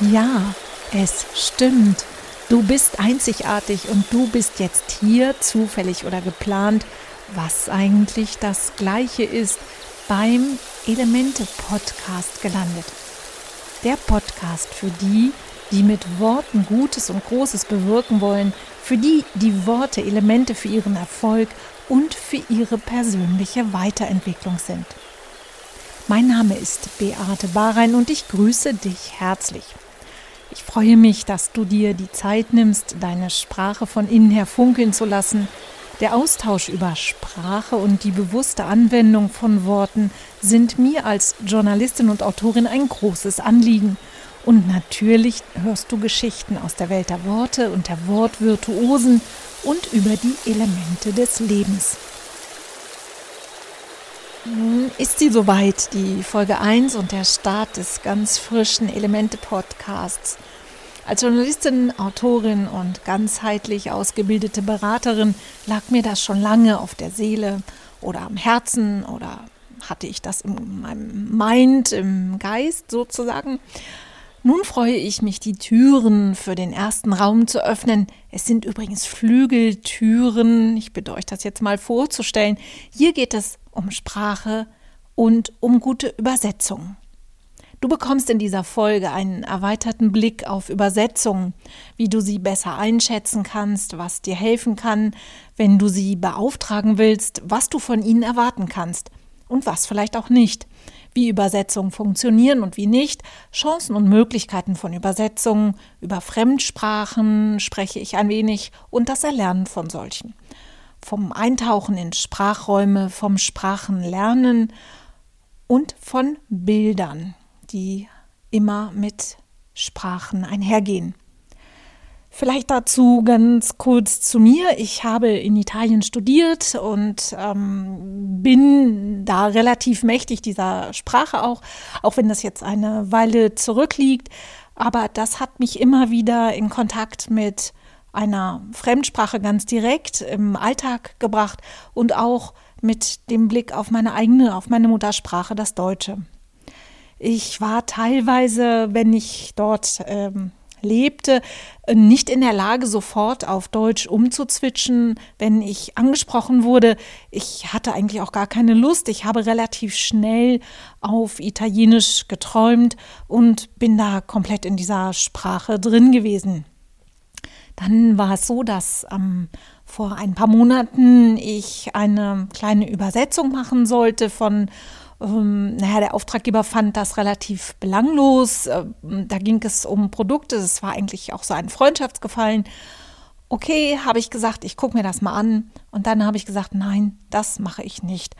Ja, es stimmt. Du bist einzigartig und du bist jetzt hier, zufällig oder geplant, was eigentlich das gleiche ist, beim Elemente-Podcast gelandet. Der Podcast für die, die mit Worten Gutes und Großes bewirken wollen, für die die Worte Elemente für ihren Erfolg und für ihre persönliche Weiterentwicklung sind. Mein Name ist Beate Bahrein und ich grüße dich herzlich. Ich freue mich, dass du dir die Zeit nimmst, deine Sprache von innen her funkeln zu lassen. Der Austausch über Sprache und die bewusste Anwendung von Worten sind mir als Journalistin und Autorin ein großes Anliegen. Und natürlich hörst du Geschichten aus der Welt der Worte und der Wortvirtuosen und über die Elemente des Lebens. Nun ist sie soweit, die Folge 1 und der Start des ganz frischen Elemente-Podcasts. Als Journalistin, Autorin und ganzheitlich ausgebildete Beraterin lag mir das schon lange auf der Seele oder am Herzen oder hatte ich das in meinem Mind, im Geist sozusagen. Nun freue ich mich, die Türen für den ersten Raum zu öffnen. Es sind übrigens Flügeltüren. Ich bitte euch das jetzt mal vorzustellen. Hier geht es um Sprache und um gute Übersetzung. Du bekommst in dieser Folge einen erweiterten Blick auf Übersetzungen, wie du sie besser einschätzen kannst, was dir helfen kann, wenn du sie beauftragen willst, was du von ihnen erwarten kannst und was vielleicht auch nicht, wie Übersetzungen funktionieren und wie nicht, Chancen und Möglichkeiten von Übersetzungen, über Fremdsprachen spreche ich ein wenig und das Erlernen von solchen vom Eintauchen in Sprachräume, vom Sprachenlernen und von Bildern, die immer mit Sprachen einhergehen. Vielleicht dazu ganz kurz zu mir. Ich habe in Italien studiert und ähm, bin da relativ mächtig dieser Sprache auch, auch wenn das jetzt eine Weile zurückliegt. Aber das hat mich immer wieder in Kontakt mit einer Fremdsprache ganz direkt im Alltag gebracht und auch mit dem Blick auf meine eigene, auf meine Muttersprache, das Deutsche. Ich war teilweise, wenn ich dort ähm, lebte, nicht in der Lage, sofort auf Deutsch umzuzwitschen, wenn ich angesprochen wurde. Ich hatte eigentlich auch gar keine Lust. Ich habe relativ schnell auf Italienisch geträumt und bin da komplett in dieser Sprache drin gewesen. Dann war es so, dass ähm, vor ein paar Monaten ich eine kleine Übersetzung machen sollte von ähm, naja, der Auftraggeber fand das relativ belanglos. Äh, da ging es um Produkte. Es war eigentlich auch so ein Freundschaftsgefallen. Okay, habe ich gesagt, ich gucke mir das mal an. Und dann habe ich gesagt, nein, das mache ich nicht.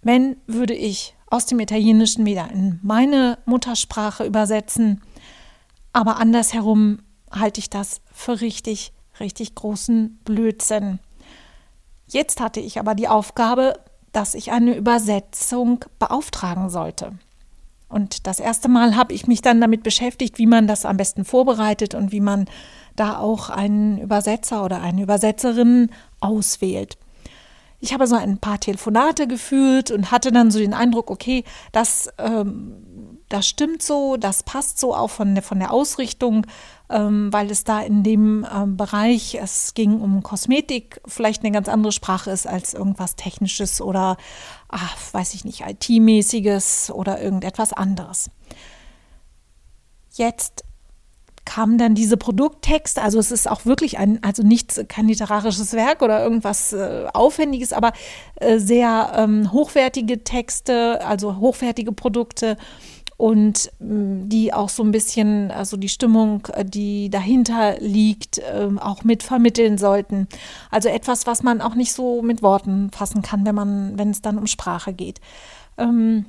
Wenn, würde ich aus dem Italienischen wieder in meine Muttersprache übersetzen. Aber andersherum halte ich das für richtig, richtig großen Blödsinn. Jetzt hatte ich aber die Aufgabe, dass ich eine Übersetzung beauftragen sollte. Und das erste Mal habe ich mich dann damit beschäftigt, wie man das am besten vorbereitet und wie man da auch einen Übersetzer oder eine Übersetzerin auswählt. Ich habe so ein paar Telefonate geführt und hatte dann so den Eindruck, okay, das ähm, das stimmt so, das passt so auch von der, von der Ausrichtung, ähm, weil es da in dem ähm, Bereich, es ging um Kosmetik, vielleicht eine ganz andere Sprache ist als irgendwas Technisches oder, ach, weiß ich nicht, IT-mäßiges oder irgendetwas anderes. Jetzt kamen dann diese Produkttexte, also es ist auch wirklich ein, also nichts, kein literarisches Werk oder irgendwas äh, Aufwendiges, aber äh, sehr ähm, hochwertige Texte, also hochwertige Produkte und mm, die auch so ein bisschen, also die Stimmung, äh, die dahinter liegt, ähm, auch mitvermitteln sollten. Also etwas, was man auch nicht so mit Worten fassen kann, wenn man, wenn es dann um Sprache geht. Ähm,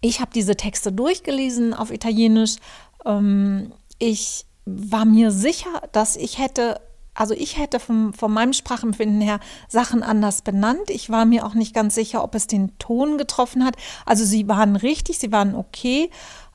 ich habe diese Texte durchgelesen auf Italienisch. Ähm, ich war mir sicher, dass ich hätte also ich hätte vom, von meinem Sprachempfinden her Sachen anders benannt. Ich war mir auch nicht ganz sicher, ob es den Ton getroffen hat. Also sie waren richtig, sie waren okay.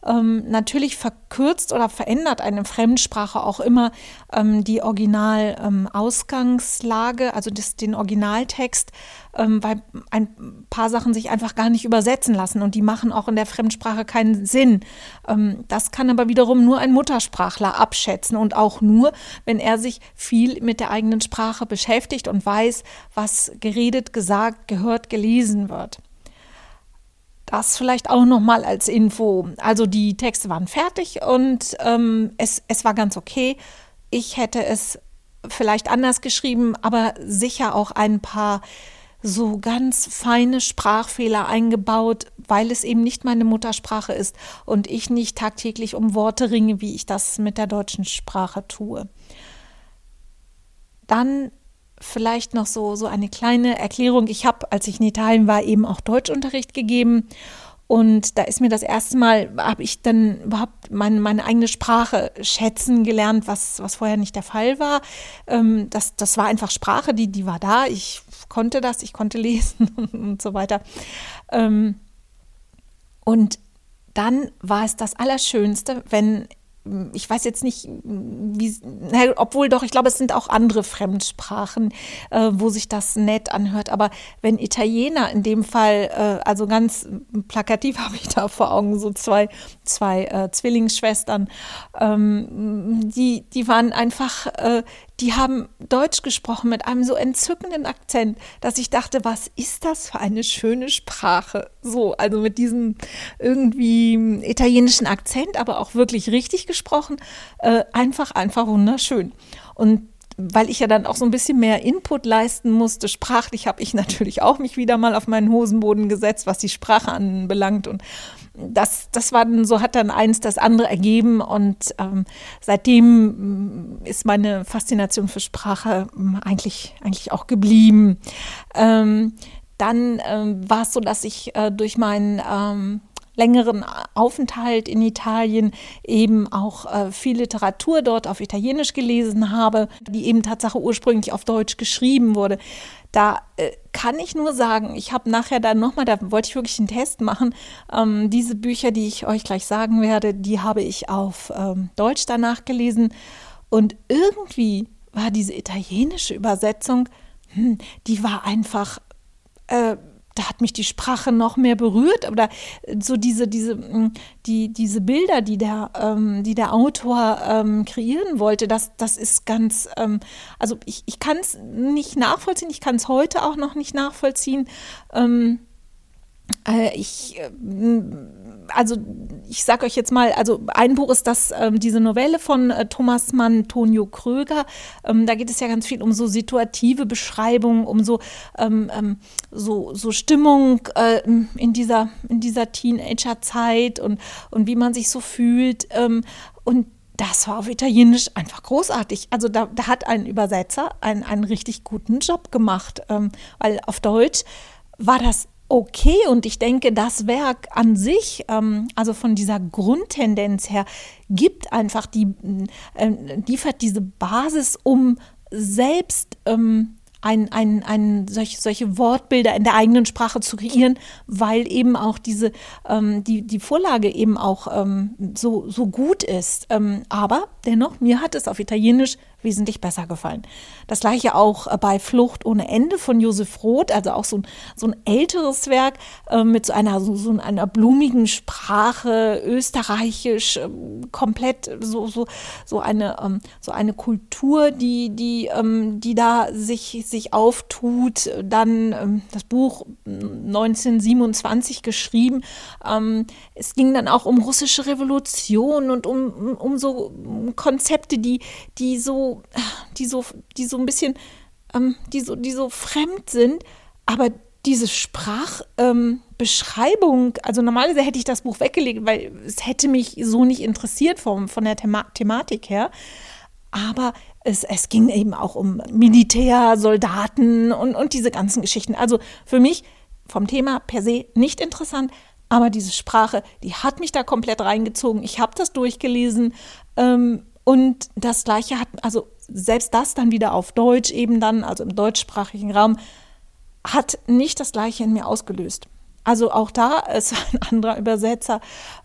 Ähm, natürlich verkürzt oder verändert eine Fremdsprache auch immer ähm, die Original-Ausgangslage, ähm, also das, den Originaltext, ähm, weil ein paar Sachen sich einfach gar nicht übersetzen lassen und die machen auch in der Fremdsprache keinen Sinn. Ähm, das kann aber wiederum nur ein Muttersprachler abschätzen und auch nur, wenn er sich viel mit der eigenen Sprache beschäftigt und weiß, was geredet, gesagt, gehört, gelesen wird. Das vielleicht auch nochmal als Info. Also die Texte waren fertig und ähm, es, es war ganz okay. Ich hätte es vielleicht anders geschrieben, aber sicher auch ein paar so ganz feine Sprachfehler eingebaut, weil es eben nicht meine Muttersprache ist und ich nicht tagtäglich um Worte ringe, wie ich das mit der deutschen Sprache tue. Dann vielleicht noch so, so eine kleine Erklärung. Ich habe, als ich in Italien war, eben auch Deutschunterricht gegeben. Und da ist mir das erste Mal, habe ich dann überhaupt meine, meine eigene Sprache schätzen gelernt, was, was vorher nicht der Fall war. Ähm, das, das war einfach Sprache, die, die war da. Ich konnte das, ich konnte lesen und so weiter. Ähm, und dann war es das Allerschönste, wenn ich weiß jetzt nicht, wie, obwohl doch, ich glaube, es sind auch andere Fremdsprachen, äh, wo sich das nett anhört. Aber wenn Italiener in dem Fall, äh, also ganz plakativ habe ich da vor Augen so zwei, zwei äh, Zwillingsschwestern, ähm, die, die waren einfach, äh, die haben Deutsch gesprochen mit einem so entzückenden Akzent, dass ich dachte, was ist das für eine schöne Sprache? So, also mit diesem irgendwie italienischen Akzent, aber auch wirklich richtig gesprochen, äh, einfach, einfach wunderschön. Und weil ich ja dann auch so ein bisschen mehr Input leisten musste, sprachlich habe ich natürlich auch mich wieder mal auf meinen Hosenboden gesetzt, was die Sprache anbelangt und das, das war dann, so hat dann eins das andere ergeben und ähm, seitdem mm, ist meine Faszination für Sprache mm, eigentlich, eigentlich auch geblieben. Ähm, dann ähm, war es so, dass ich äh, durch meinen ähm, längeren Aufenthalt in Italien eben auch äh, viel Literatur dort auf Italienisch gelesen habe, die eben Tatsache ursprünglich auf Deutsch geschrieben wurde. Da äh, kann ich nur sagen, ich habe nachher dann nochmal, da wollte ich wirklich einen Test machen. Ähm, diese Bücher, die ich euch gleich sagen werde, die habe ich auf ähm, Deutsch danach gelesen. Und irgendwie war diese italienische Übersetzung, hm, die war einfach. Äh, da hat mich die Sprache noch mehr berührt oder so diese diese mm, die diese Bilder, die der ähm, die der Autor ähm, kreieren wollte, das das ist ganz ähm, also ich, ich kann es nicht nachvollziehen, ich kann es heute auch noch nicht nachvollziehen. Ähm, äh, ich äh, also ich sage euch jetzt mal, also ein Buch ist das, ähm, diese Novelle von äh, Thomas Mann, Tonio Kröger. Ähm, da geht es ja ganz viel um so situative Beschreibungen, um so, ähm, ähm so, so Stimmung äh, in dieser, in dieser Teenagerzeit und, und wie man sich so fühlt. Ähm, und das war auf Italienisch einfach großartig. Also da, da hat ein Übersetzer einen, einen richtig guten Job gemacht, ähm, weil auf Deutsch war das okay und ich denke, das Werk an sich, ähm, also von dieser Grundtendenz her, gibt einfach die, äh, liefert diese Basis, um selbst ähm, ein, ein, ein, solch, solche Wortbilder in der eigenen Sprache zu kreieren, weil eben auch diese, ähm, die, die Vorlage eben auch ähm, so, so gut ist. Ähm, aber dennoch, mir hat es auf Italienisch wesentlich besser gefallen. Das gleiche auch äh, bei Flucht ohne Ende von Josef Roth, also auch so ein, so ein älteres Werk äh, mit so einer, so, so einer blumigen Sprache, österreichisch, äh, komplett so, so, so, eine, ähm, so eine Kultur, die, die, ähm, die da sich, sich auftut. Dann ähm, das Buch 1927 geschrieben. Ähm, es ging dann auch um russische Revolution und um, um so Konzepte, die, die die so, die so ein bisschen, ähm, die, so, die so fremd sind, aber diese Sprachbeschreibung, ähm, also normalerweise hätte ich das Buch weggelegt, weil es hätte mich so nicht interessiert vom, von der Thema Thematik her. Aber es, es ging eben auch um Militär, Soldaten und, und diese ganzen Geschichten. Also für mich vom Thema per se nicht interessant, aber diese Sprache, die hat mich da komplett reingezogen. Ich habe das durchgelesen. Ähm, und das Gleiche hat, also selbst das dann wieder auf Deutsch eben dann, also im deutschsprachigen Raum, hat nicht das Gleiche in mir ausgelöst. also auch da ist ein anderer Übersetzer.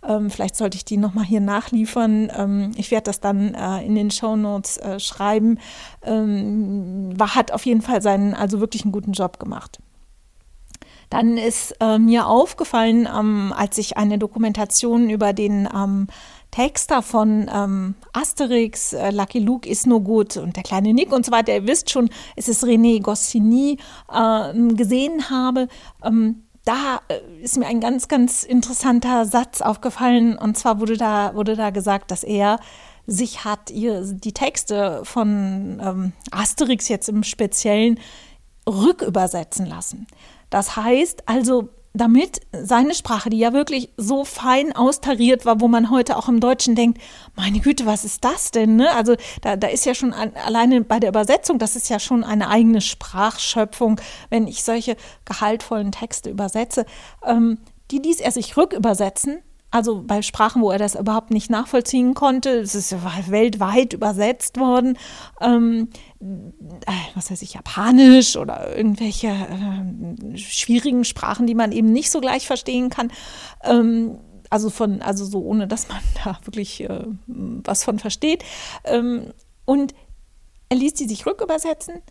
Ähm, vielleicht sollte ich die nochmal hier nachliefern. Ähm, ich werde das dann äh, in den Shownotes äh, schreiben. Ähm, war, hat auf jeden Fall seinen, also wirklich einen guten Job gemacht. Dann ist äh, mir aufgefallen, ähm, als ich eine Dokumentation über den Texter von ähm, Asterix, äh, Lucky Luke ist nur gut und der kleine Nick und so weiter, ihr wisst schon, es ist René Goscinny, äh, gesehen habe, ähm, da äh, ist mir ein ganz, ganz interessanter Satz aufgefallen. Und zwar wurde da, wurde da gesagt, dass er sich hat ihr, die Texte von ähm, Asterix jetzt im Speziellen rückübersetzen lassen. Das heißt also, damit seine Sprache, die ja wirklich so fein austariert war, wo man heute auch im Deutschen denkt, meine Güte, was ist das denn? Ne? Also da, da ist ja schon an, alleine bei der Übersetzung, das ist ja schon eine eigene Sprachschöpfung, wenn ich solche gehaltvollen Texte übersetze. Ähm, die ließ er sich rückübersetzen also bei Sprachen, wo er das überhaupt nicht nachvollziehen konnte, es ist weltweit übersetzt worden, ähm, äh, was weiß ich, Japanisch oder irgendwelche äh, schwierigen Sprachen, die man eben nicht so gleich verstehen kann. Ähm, also von, also so ohne, dass man da wirklich äh, was von versteht. Ähm, und er ließ die sich rückübersetzen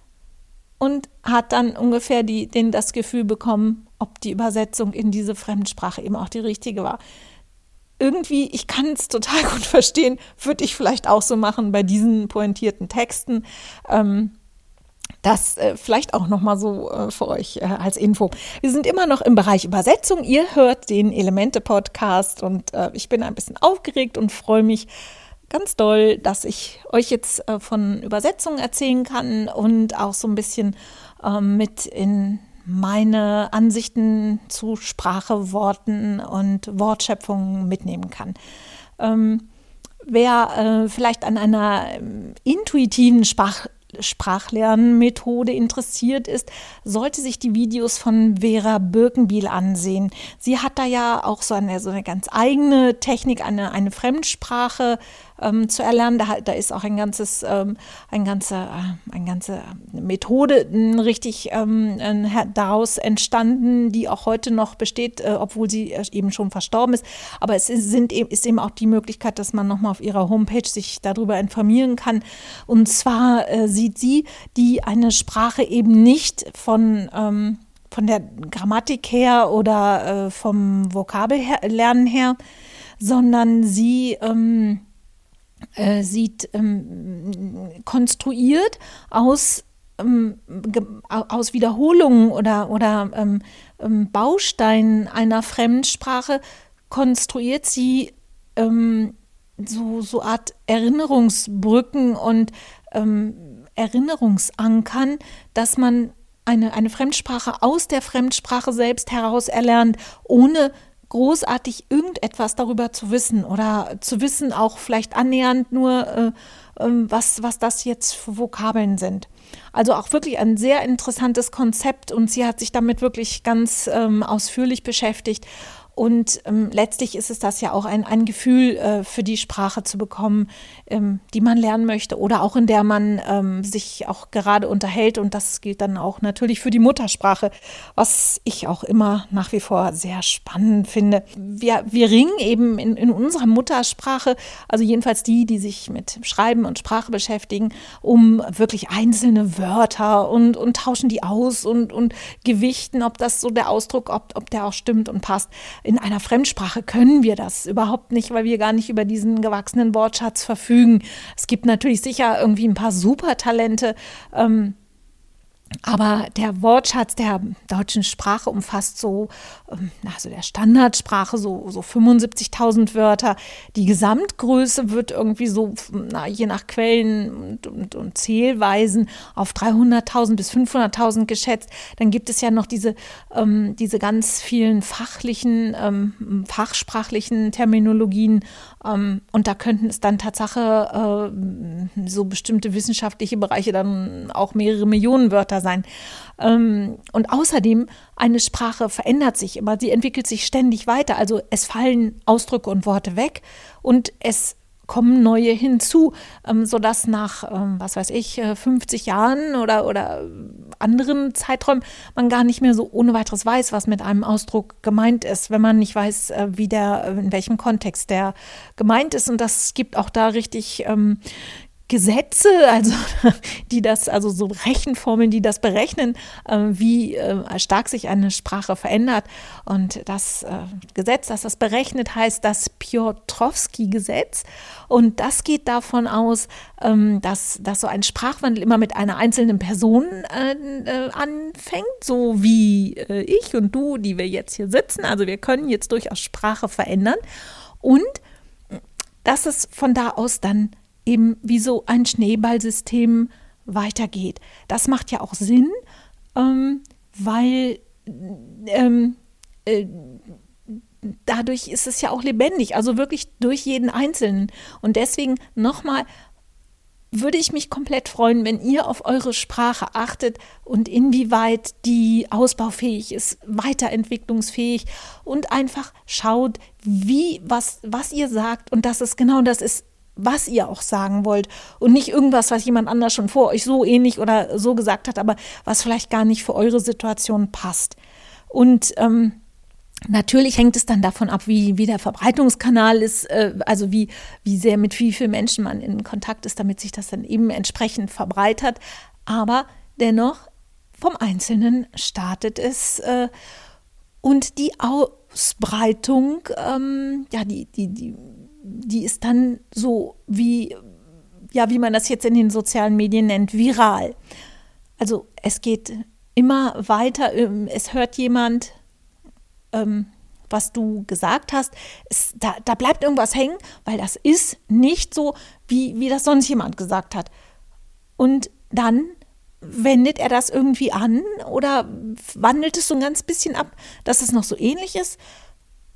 und hat dann ungefähr die, den, das Gefühl bekommen, ob die Übersetzung in diese Fremdsprache eben auch die richtige war irgendwie, ich kann es total gut verstehen, würde ich vielleicht auch so machen bei diesen pointierten Texten. Ähm, das äh, vielleicht auch noch mal so äh, für euch äh, als Info. Wir sind immer noch im Bereich Übersetzung. Ihr hört den Elemente-Podcast und äh, ich bin ein bisschen aufgeregt und freue mich ganz doll, dass ich euch jetzt äh, von Übersetzungen erzählen kann und auch so ein bisschen ähm, mit in meine Ansichten zu Sprache, Worten und Wortschöpfungen mitnehmen kann. Ähm, wer äh, vielleicht an einer ähm, intuitiven Sprach Sprachlernmethode interessiert ist, sollte sich die Videos von Vera Birkenbiel ansehen. Sie hat da ja auch so eine, so eine ganz eigene Technik, eine, eine Fremdsprache ähm, zu erlernen. Da, da, ist auch ein ganzes, ähm, ein ganze, äh, eine ganze Methode richtig ähm, daraus entstanden, die auch heute noch besteht, äh, obwohl sie äh, eben schon verstorben ist. Aber es ist, sind eben, ist eben auch die Möglichkeit, dass man nochmal auf ihrer Homepage sich darüber informieren kann. Und zwar äh, sieht sie, die eine Sprache eben nicht von ähm, von der Grammatik her oder äh, vom Vokabellernen her, sondern sie ähm, äh, sieht ähm, konstruiert aus ähm, aus Wiederholungen oder, oder ähm, ähm, Bausteinen einer Fremdsprache konstruiert sie ähm, so, so Art Erinnerungsbrücken und ähm, Erinnerungsankern, dass man eine, eine Fremdsprache aus der Fremdsprache selbst heraus erlernt, ohne großartig irgendetwas darüber zu wissen oder zu wissen auch vielleicht annähernd nur, äh, äh, was, was das jetzt für Vokabeln sind. Also auch wirklich ein sehr interessantes Konzept und sie hat sich damit wirklich ganz ähm, ausführlich beschäftigt und ähm, letztlich ist es das ja auch ein, ein Gefühl äh, für die Sprache zu bekommen, ähm, die man lernen möchte oder auch in der man ähm, sich auch gerade unterhält. Und das gilt dann auch natürlich für die Muttersprache, was ich auch immer nach wie vor sehr spannend finde. Wir, wir ringen eben in, in unserer Muttersprache, also jedenfalls die, die sich mit Schreiben und Sprache beschäftigen, um wirklich einzelne Wörter und, und tauschen die aus und, und gewichten, ob das so der Ausdruck, ob, ob der auch stimmt und passt in einer Fremdsprache können wir das überhaupt nicht, weil wir gar nicht über diesen gewachsenen Wortschatz verfügen. Es gibt natürlich sicher irgendwie ein paar Supertalente. Ähm, aber der Wortschatz der deutschen Sprache umfasst so, ähm, also der Standardsprache, so, so 75.000 Wörter. Die Gesamtgröße wird irgendwie so, na, je nach Quellen und, und, und Zählweisen auf 300.000 bis 500.000 geschätzt. Dann gibt es ja noch diese, ähm, diese ganz vielen fachlichen, ähm, fachsprachlichen Terminologien. Ähm, und da könnten es dann Tatsache äh, so bestimmte wissenschaftliche Bereiche dann auch mehrere Millionen Wörter sein. Ähm, und außerdem, eine Sprache verändert sich immer, sie entwickelt sich ständig weiter. Also es fallen Ausdrücke und Worte weg und es kommen neue hinzu, ähm, sodass nach, ähm, was weiß ich, 50 äh, Jahren oder, oder anderen Zeiträumen man gar nicht mehr so ohne weiteres weiß, was mit einem Ausdruck gemeint ist, wenn man nicht weiß, äh, wie der, in welchem Kontext der gemeint ist. Und das gibt auch da richtig ähm, Gesetze, also die das, also so Rechenformeln, die das berechnen, äh, wie äh, stark sich eine Sprache verändert. Und das äh, Gesetz, das das berechnet, heißt das Piotrowski-Gesetz. Und das geht davon aus, ähm, dass, dass so ein Sprachwandel immer mit einer einzelnen Person äh, anfängt, so wie ich und du, die wir jetzt hier sitzen. Also wir können jetzt durchaus Sprache verändern. Und dass es von da aus dann eben wie so ein Schneeballsystem weitergeht. Das macht ja auch Sinn, ähm, weil ähm, äh, dadurch ist es ja auch lebendig, also wirklich durch jeden Einzelnen. Und deswegen nochmal, würde ich mich komplett freuen, wenn ihr auf eure Sprache achtet und inwieweit die ausbaufähig ist, weiterentwicklungsfähig und einfach schaut, wie was was ihr sagt und dass es genau das ist, was ihr auch sagen wollt und nicht irgendwas, was jemand anders schon vor euch so ähnlich oder so gesagt hat, aber was vielleicht gar nicht für eure Situation passt. Und ähm, Natürlich hängt es dann davon ab, wie, wie der Verbreitungskanal ist, äh, also wie, wie sehr mit wie vielen Menschen man in Kontakt ist, damit sich das dann eben entsprechend verbreitert. Aber dennoch, vom Einzelnen startet es äh, und die Ausbreitung, ähm, ja, die, die, die die ist dann so wie, ja, wie man das jetzt in den sozialen Medien nennt, viral. Also es geht immer weiter, ähm, es hört jemand, ähm, was du gesagt hast, es, da, da bleibt irgendwas hängen, weil das ist nicht so, wie, wie das sonst jemand gesagt hat. Und dann wendet er das irgendwie an oder wandelt es so ein ganz bisschen ab, dass es noch so ähnlich ist.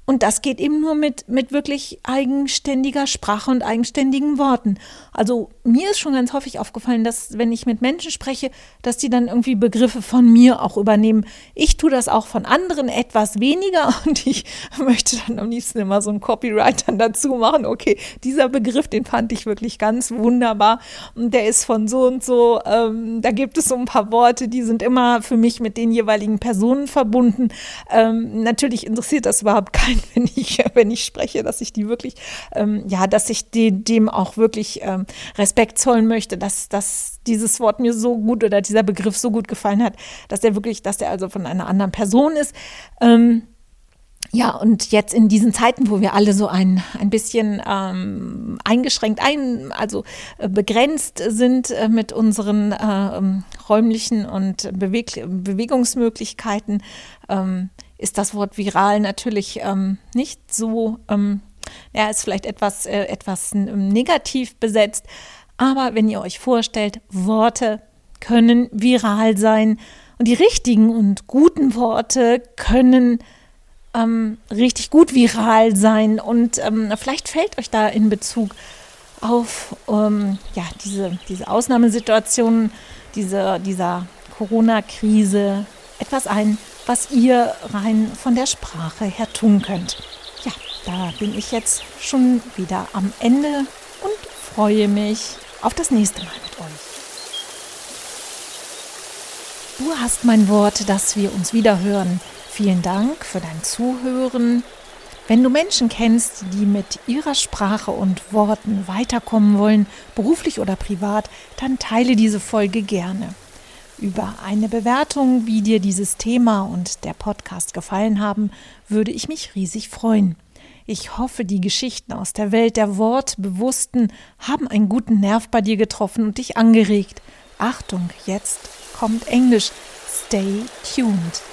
Und das geht eben nur mit, mit wirklich eigenständiger Sprache und eigenständigen Worten. Also mir ist schon ganz häufig aufgefallen, dass wenn ich mit Menschen spreche, dass die dann irgendwie Begriffe von mir auch übernehmen. Ich tue das auch von anderen etwas weniger und ich möchte dann am liebsten immer so ein Copyright dann dazu machen. Okay, dieser Begriff, den fand ich wirklich ganz wunderbar und der ist von so und so. Ähm, da gibt es so ein paar Worte, die sind immer für mich mit den jeweiligen Personen verbunden. Ähm, natürlich interessiert das überhaupt keinen wenn ich, wenn ich spreche, dass ich die wirklich, ähm, ja, dass ich die, dem auch wirklich ähm, Respekt zollen möchte, dass, dass dieses Wort mir so gut oder dieser Begriff so gut gefallen hat, dass der wirklich, dass der also von einer anderen Person ist. Ähm, ja, und jetzt in diesen Zeiten, wo wir alle so ein, ein bisschen ähm, eingeschränkt, ein, also äh, begrenzt sind äh, mit unseren äh, räumlichen und Beweg Bewegungsmöglichkeiten, ähm, ist das Wort viral natürlich ähm, nicht so, ähm, ja, ist vielleicht etwas, äh, etwas negativ besetzt. Aber wenn ihr euch vorstellt, Worte können viral sein und die richtigen und guten Worte können ähm, richtig gut viral sein. Und ähm, vielleicht fällt euch da in Bezug auf ähm, ja, diese, diese Ausnahmesituationen, diese, dieser Corona-Krise etwas ein, was ihr rein von der Sprache her tun könnt. Ja, da bin ich jetzt schon wieder am Ende und freue mich auf das nächste Mal mit euch. Du hast mein Wort, dass wir uns wieder hören. Vielen Dank für dein Zuhören. Wenn du Menschen kennst, die mit ihrer Sprache und Worten weiterkommen wollen, beruflich oder privat, dann teile diese Folge gerne. Über eine Bewertung, wie dir dieses Thema und der Podcast gefallen haben, würde ich mich riesig freuen. Ich hoffe, die Geschichten aus der Welt der Wortbewussten haben einen guten Nerv bei dir getroffen und dich angeregt. Achtung, jetzt kommt Englisch. Stay tuned.